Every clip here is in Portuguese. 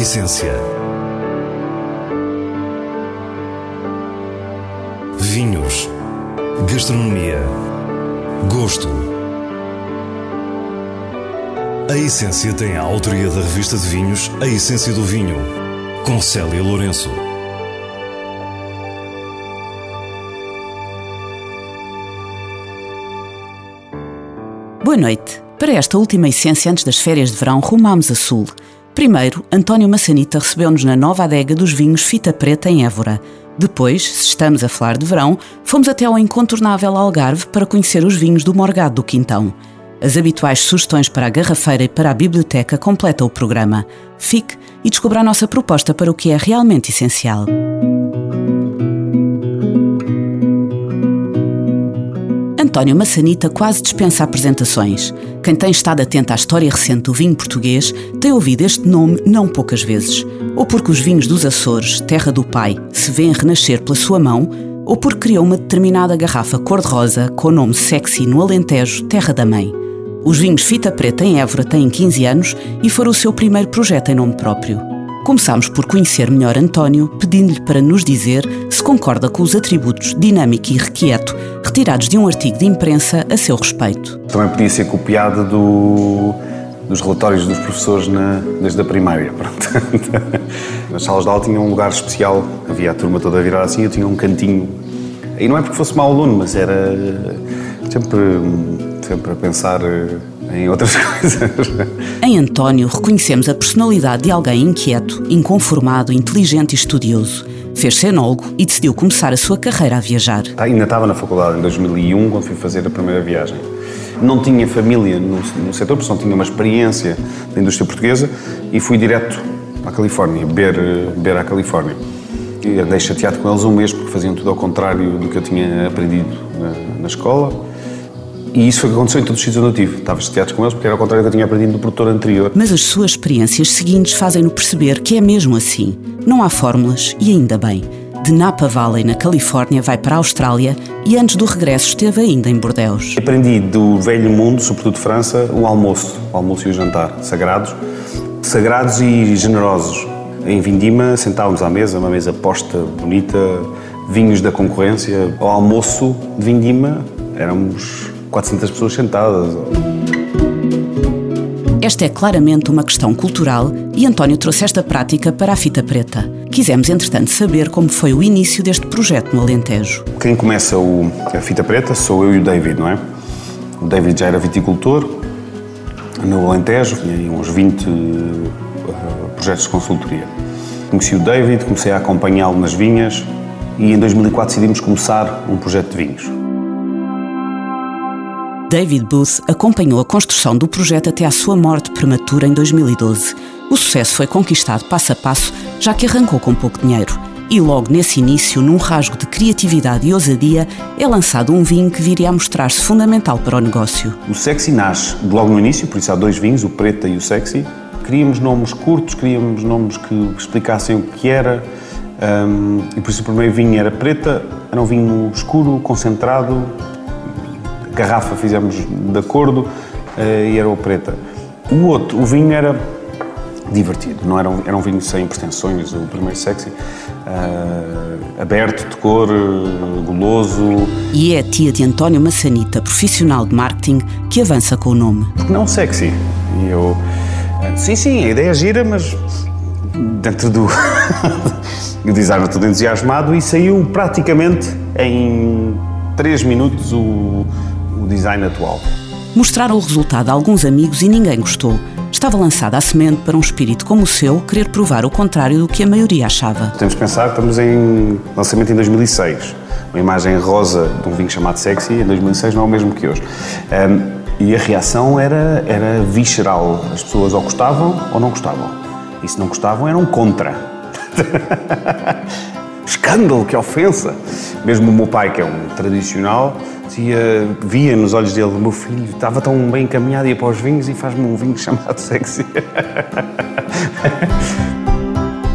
essência. Vinhos. Gastronomia. Gosto. A Essência tem a autoria da revista de vinhos A Essência do Vinho, com Célia Lourenço. Boa noite. Para esta última essência antes das férias de verão, rumamos a sul. Primeiro, António Massanita recebeu-nos na nova adega dos vinhos Fita Preta em Évora. Depois, se estamos a falar de verão, fomos até ao incontornável Algarve para conhecer os vinhos do Morgado do Quintão. As habituais sugestões para a garrafeira e para a biblioteca completam o programa. Fique e descubra a nossa proposta para o que é realmente essencial. António Massanita quase dispensa apresentações. Quem tem estado atento à história recente do vinho português tem ouvido este nome não poucas vezes. Ou porque os vinhos dos Açores, terra do pai, se vêem renascer pela sua mão, ou porque criou uma determinada garrafa cor-de-rosa com nome sexy no Alentejo, terra da mãe. Os vinhos Fita Preta em Évora têm 15 anos e foram o seu primeiro projeto em nome próprio. Começámos por conhecer melhor António, pedindo-lhe para nos dizer se concorda com os atributos dinâmico e requieto retirados de um artigo de imprensa a seu respeito. Também podia ser copiado do, dos relatórios dos professores na, desde a primária. Nas salas de aula tinha um lugar especial, havia a turma toda virada assim, eu tinha um cantinho. E não é porque fosse mau aluno, mas era sempre, sempre a pensar em outras coisas. Em António reconhecemos a personalidade de alguém inquieto, inconformado, inteligente e estudioso. Fez cenólogo e decidiu começar a sua carreira a viajar. Tá, ainda estava na faculdade em 2001, quando fui fazer a primeira viagem. Não tinha família no, no setor, porque não tinha uma experiência da indústria portuguesa e fui direto à Califórnia, beber, beber à Califórnia. E andei chateado com eles um mês porque faziam tudo ao contrário do que eu tinha aprendido na, na escola e isso foi o que aconteceu em todos os sítios onde eu tive. Estava chateado com eles porque era ao contrário do que eu tinha aprendido do produtor anterior. Mas as suas experiências seguintes fazem-no perceber que é mesmo assim. Não há fórmulas e ainda bem. De Napa Valley, na Califórnia, vai para a Austrália e antes do regresso esteve ainda em Bordeus. Aprendi do velho mundo, sobretudo de França, o almoço, o almoço e o jantar, sagrados, sagrados e generosos. Em Vindima sentávamos à mesa, uma mesa posta, bonita, vinhos da concorrência. Ao almoço de Vindima éramos 400 pessoas sentadas. Esta é claramente uma questão cultural e António trouxe esta prática para a fita preta. Quisemos, entretanto, saber como foi o início deste projeto no Alentejo. Quem começa o, a fita preta sou eu e o David, não é? O David já era viticultor no Alentejo, tinha uns 20 uh, projetos de consultoria. Conheci o David, comecei a acompanhá-lo nas vinhas e em 2004 decidimos começar um projeto de vinhos. David Booth acompanhou a construção do projeto até à sua morte prematura em 2012. O sucesso foi conquistado passo a passo, já que arrancou com pouco dinheiro. E logo nesse início, num rasgo de criatividade e ousadia, é lançado um vinho que viria a mostrar-se fundamental para o negócio. O Sexy nasce logo no início, por isso há dois vinhos, o Preta e o Sexy. Queríamos nomes curtos, queríamos nomes que explicassem o que era. Um, e por isso o primeiro vinho era Preta, era um vinho escuro, concentrado, garrafa fizemos de acordo uh, e era o preta. O outro, o vinho era divertido, não era um, era um vinho sem pretensões, o primeiro sexy, uh, aberto de cor, uh, goloso. E é a tia de António Massanita, profissional de marketing, que avança com o nome. Porque não sexy. E eu, sim, sim, a ideia é gira, mas dentro do. o designer todo entusiasmado e saiu praticamente em 3 minutos o, o design atual. Mostraram o resultado a alguns amigos e ninguém gostou. Estava lançada a semente para um espírito como o seu querer provar o contrário do que a maioria achava. Temos que pensar que estamos em lançamento em 2006. Uma imagem rosa de um vinho chamado Sexy em 2006 não é o mesmo que hoje. Um, e a reação era, era visceral. As pessoas ou gostavam ou não gostavam. E se não gostavam, eram contra. Escândalo, que ofensa! Mesmo o meu pai, que é um tradicional, Dizia, via nos olhos dele, meu filho estava tão bem encaminhado, ia para os vinhos e faz-me um vinho chamado sexy.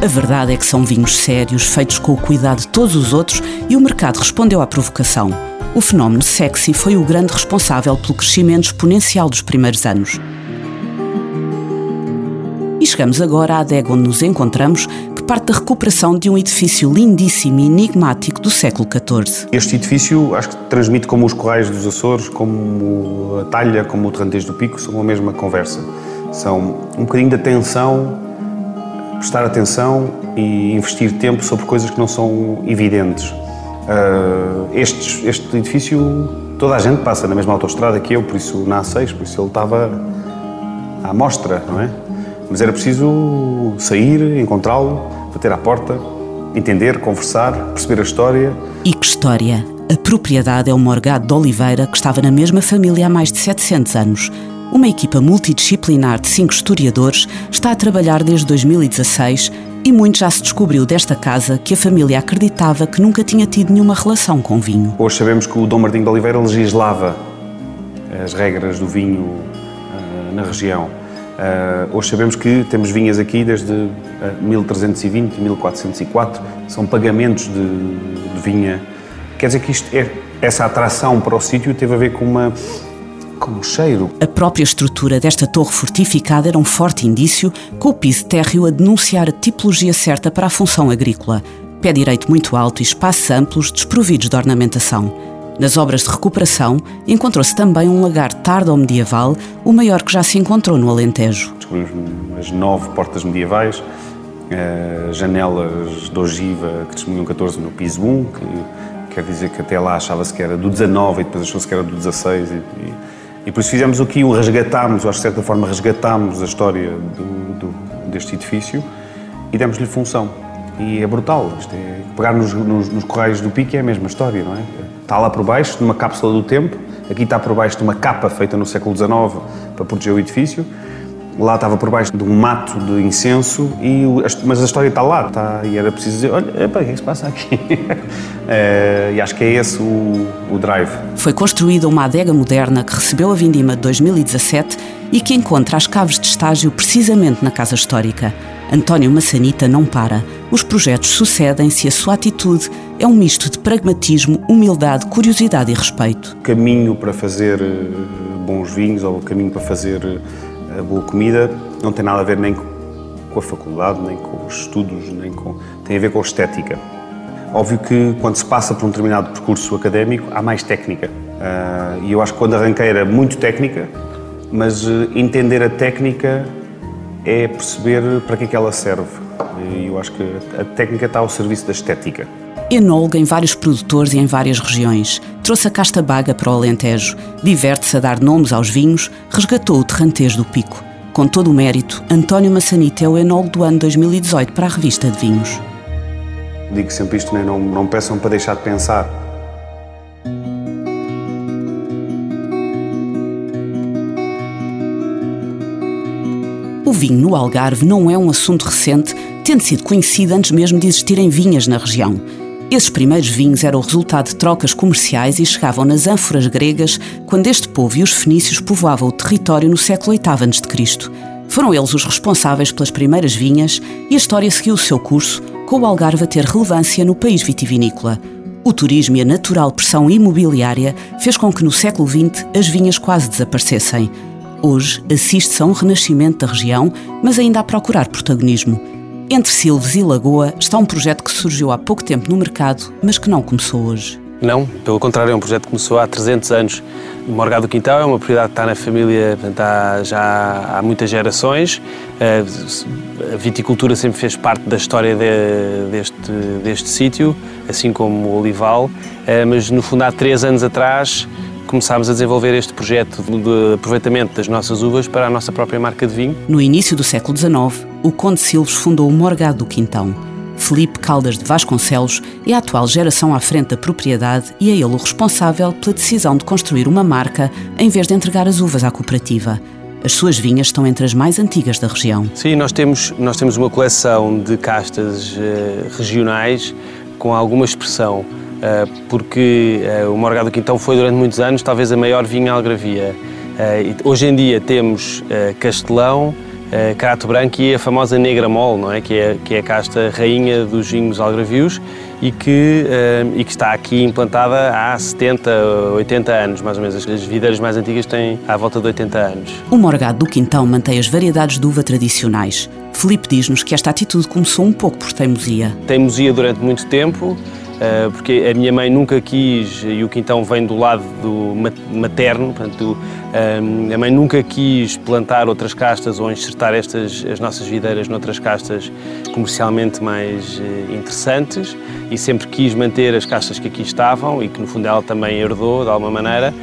A verdade é que são vinhos sérios, feitos com o cuidado de todos os outros, e o mercado respondeu à provocação. O fenómeno sexy foi o grande responsável pelo crescimento exponencial dos primeiros anos. E chegamos agora à adega onde nos encontramos, parte da recuperação de um edifício lindíssimo e enigmático do século XIV. Este edifício acho que transmite como os Correios dos Açores, como a Talha, como o Terrantejo do Pico, são a mesma conversa. São um bocadinho de atenção, prestar atenção e investir tempo sobre coisas que não são evidentes. Uh, este, este edifício, toda a gente passa na mesma autoestrada que eu, por isso na A6, por isso ele estava à mostra, não é? Mas era preciso sair, encontrá-lo, bater à porta, entender, conversar, perceber a história. E que história? A propriedade é o Morgado de Oliveira, que estava na mesma família há mais de 700 anos. Uma equipa multidisciplinar de cinco historiadores está a trabalhar desde 2016 e muito já se descobriu desta casa que a família acreditava que nunca tinha tido nenhuma relação com vinho. Hoje sabemos que o Dom Martinho de Oliveira legislava as regras do vinho uh, na região. Uh, hoje sabemos que temos vinhas aqui desde uh, 1320, 1404, são pagamentos de, de, vinha. Quer dizer que isto é, essa atração para o sítio teve a ver com uma com cheiro. A própria estrutura desta torre fortificada era um forte indício, com o piso térreo a denunciar a tipologia certa para a função agrícola. Pé direito muito alto e espaços amplos desprovidos de ornamentação. Nas obras de recuperação, encontrou-se também um lagar tardo-medieval, o maior que já se encontrou no Alentejo. Descobrimos as nove portas medievais, uh, janelas de ogiva que testemunham 14 no piso 1, que quer dizer que até lá achava-se que era do 19 e depois achou-se que era do 16 e, e, e, por isso fizemos o que o resgatámos, ou de certa forma resgatámos a história do, do, deste edifício e demos-lhe função. E é brutal, isto é, pegar nos, nos, nos correios do Pique é a mesma história, não é? Está lá por baixo, numa cápsula do tempo, aqui está por baixo de uma capa feita no século XIX para proteger o edifício, lá estava por baixo de um mato de incenso, e, mas a história está lá, está, e era preciso dizer, olha, epa, o que é que se passa aqui? é, e acho que é esse o, o drive. Foi construída uma adega moderna que recebeu a vindima de 2017 e que encontra as caves de estágio precisamente na Casa Histórica. António Massanita não para. Os projetos sucedem-se e a sua atitude é um misto de pragmatismo, humildade, curiosidade e respeito. Caminho para fazer eh, bons vinhos ou caminho para fazer eh, boa comida não tem nada a ver nem com a faculdade, nem com os estudos, nem com. tem a ver com a estética. Óbvio que quando se passa por um determinado percurso académico há mais técnica. Ah, e eu acho que quando arranquei era muito técnica, mas eh, entender a técnica é perceber para que é que ela serve. E eu acho que a técnica está ao serviço da estética. Enóloga em vários produtores e em várias regiões. Trouxe a casta baga para o Alentejo. Diverte-se a dar nomes aos vinhos, resgatou o terrantejo do Pico. Com todo o mérito, António Massanita é o enólogo do ano 2018 para a revista de vinhos. Digo sempre isto, né? não, não peçam para deixar de pensar O vinho no Algarve não é um assunto recente, tendo sido conhecido antes mesmo de existirem vinhas na região. Esses primeiros vinhos eram o resultado de trocas comerciais e chegavam nas ânforas gregas quando este povo e os fenícios povoavam o território no século VIII a.C. Foram eles os responsáveis pelas primeiras vinhas e a história seguiu o seu curso, com o Algarve a ter relevância no país vitivinícola. O turismo e a natural pressão imobiliária fez com que no século XX as vinhas quase desaparecessem. Hoje assiste-se a um renascimento da região, mas ainda a procurar protagonismo. Entre Silves e Lagoa está um projeto que surgiu há pouco tempo no mercado, mas que não começou hoje. Não, pelo contrário, é um projeto que começou há 300 anos. Morgado do Quintal é uma propriedade que está na família há, já há muitas gerações. A viticultura sempre fez parte da história de, deste, deste sítio, assim como o olival, eh, mas no fundo há três anos atrás começámos a desenvolver este projeto de aproveitamento das nossas uvas para a nossa própria marca de vinho. No início do século XIX, o Conde Silves fundou o Morgado do Quintão. Felipe Caldas de Vasconcelos é a atual geração à frente da propriedade e é ele o responsável pela decisão de construir uma marca em vez de entregar as uvas à cooperativa. As suas vinhas estão entre as mais antigas da região. Sim, nós temos, nós temos uma coleção de castas uh, regionais com alguma expressão. Eh, porque eh, o Morgado do Quintão foi durante muitos anos talvez a maior vinha algravia. Eh, hoje em dia temos Castelão, Crato Branco e a famosa Negra Mole, não é? Que, é, que é a casta rainha dos vinhos algravios e que, e que está aqui implantada há 70, 80 anos, mais ou menos. As videiras mais antigas têm à volta de 80 anos. O Morgado do Quintão mantém as variedades de uva tradicionais. Felipe diz-nos que esta atitude começou um pouco por teimosia. Teimosia durante muito tempo, porque a minha mãe nunca quis, e o quintão vem do lado do materno, portanto, eh, a mãe nunca quis plantar outras castas ou enxertar estas, as nossas videiras noutras castas comercialmente mais eh, interessantes e sempre quis manter as castas que aqui estavam e que no fundo ela também herdou de alguma maneira.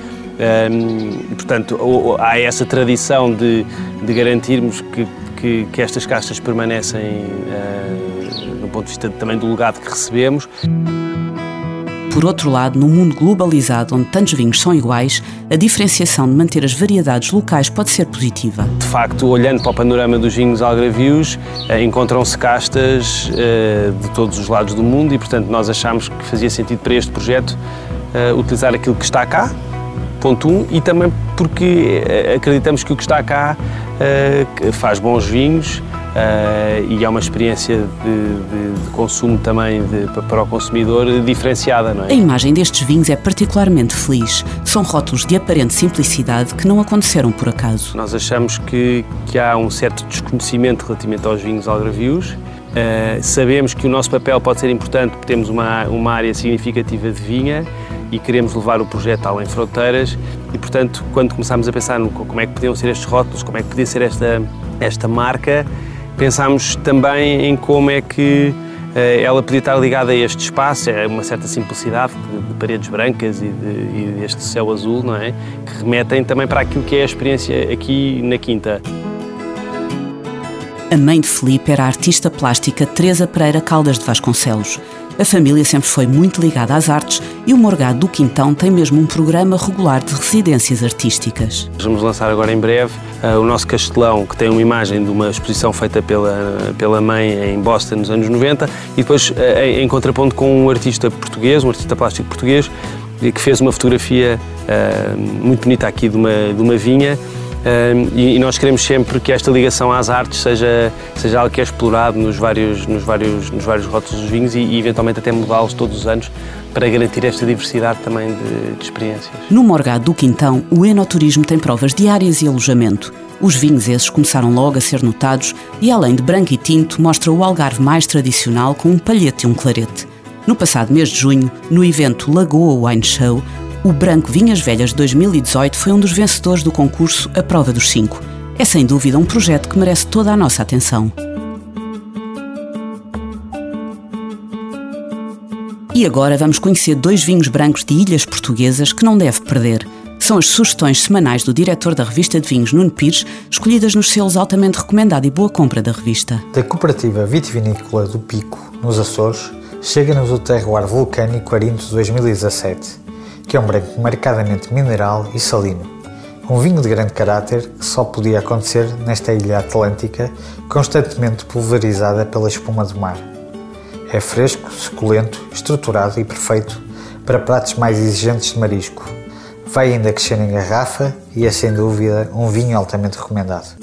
Um, portanto, há essa tradição de, de garantirmos que, que, que, estas castas permanecem uh, do ponto de vista também do legado que recebemos. Por outro lado, num mundo globalizado onde tantos vinhos são iguais, a diferenciação de manter as variedades locais pode ser positiva. De facto, olhando para o panorama dos vinhos algravios, eh, encontram-se castas eh, de todos os lados do mundo e, portanto, nós achamos que fazia sentido para este projeto eh, utilizar aquilo que está cá, ponto um, e também porque acreditamos que o que está cá faz bons vinhos, Uh, e é uma experiência de, de, de consumo também de, para o consumidor diferenciada, não é? A imagem destes vinhos é particularmente feliz. São rótulos de aparente simplicidade que não aconteceram por acaso. Nós achamos que, que há um certo desconhecimento relativamente aos vinhos algravios. Uh, sabemos que o nosso papel pode ser importante porque temos uma, uma área significativa de vinha e queremos levar o projeto além fronteiras e, portanto, quando começámos a pensar no como é que podiam ser estes rótulos, como é que podia ser esta, esta marca, Pensámos também em como é que eh, ela podia estar ligada a este espaço, é uma certa simplicidade de, paredes brancas e, de, e céu azul, não é? Que remetem também para aquilo que é a experiência aqui na Quinta. A mãe de Felipe era a artista plástica Teresa Pereira Caldas de Vasconcelos. A família sempre foi muito ligada às artes e o Morgado do Quintão tem mesmo um programa regular de residências artísticas. Vamos lançar agora em breve uh, o nosso castelão, que tem uma imagem de uma exposição feita pela, pela mãe em Boston nos anos 90 e depois uh, em, em contraponto com um artista português, um artista plástico português, que fez uma fotografia uh, muito bonita aqui de uma, de uma vinha e, nós queremos sempre que esta ligação às artes seja, seja algo que é explorado nos vários, nos vários, nos vários rótulos dos vinhos e, e eventualmente até mudá-los todos os anos para garantir esta diversidade também de, de experiências. No Morgado do Quintão, o enoturismo tem provas diárias e alojamento. Os vinhos esses começaram logo a ser notados e, além de branco e tinto, mostra o Algarve mais tradicional com um palhete e um clarete. No passado mês de junho, no evento Lagoa Wine Show, o Branco Vinhas Velhas 2018 foi um dos vencedores do concurso A Prova dos Cinco. É sem dúvida um projeto que merece toda a nossa atenção. E agora vamos conhecer dois vinhos brancos de ilhas portuguesas que não deve perder. São as sugestões semanais do diretor da revista de vinhos, Nuno Pires, escolhidas nos selos altamente recomendado e boa compra da revista. Da cooperativa vitivinícola do Pico, nos Açores, chega-nos o terroir vulcânico Arinto 2017 que é um branco marcadamente mineral e salino. Um vinho de grande caráter que só podia acontecer nesta ilha atlântica constantemente pulverizada pela espuma do mar. É fresco, suculento, estruturado e perfeito para pratos mais exigentes de marisco. Vai ainda crescer em garrafa e é sem dúvida um vinho altamente recomendado.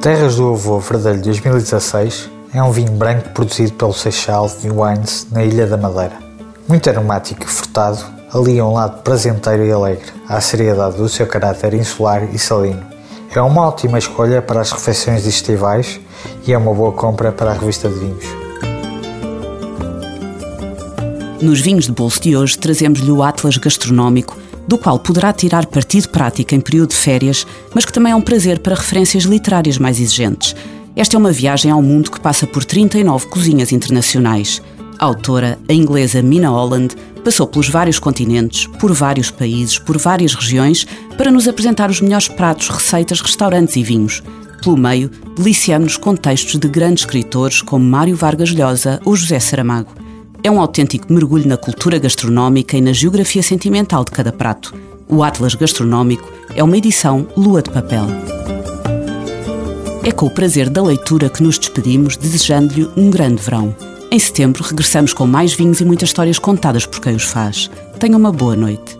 Terras do Avô Verdelho 2016 é um vinho branco produzido pelo Seixal Wines na Ilha da Madeira. Muito aromático e frutado, alia um lado prazenteiro e alegre à seriedade do seu caráter insular e salino. É uma ótima escolha para as refeições estivais e é uma boa compra para a revista de vinhos. Nos vinhos de bolso de hoje trazemos-lhe o Atlas Gastronómico, do qual poderá tirar partido prático em período de férias, mas que também é um prazer para referências literárias mais exigentes. Esta é uma viagem ao mundo que passa por 39 cozinhas internacionais. A autora, a inglesa Mina Holland, passou pelos vários continentes, por vários países, por várias regiões, para nos apresentar os melhores pratos, receitas, restaurantes e vinhos. Pelo meio, deliciamos com textos de grandes escritores como Mário Vargas Llosa ou José Saramago. É um autêntico mergulho na cultura gastronómica e na geografia sentimental de cada prato. O Atlas Gastronómico é uma edição Lua de Papel. É com o prazer da leitura que nos despedimos, desejando-lhe um grande verão. Em setembro, regressamos com mais vinhos e muitas histórias contadas por quem os faz. Tenha uma boa noite.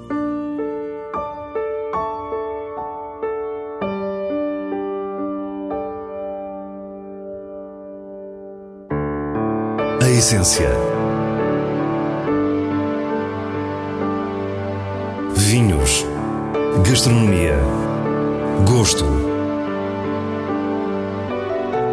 A essência. Vinhos. Gastronomia. Gosto.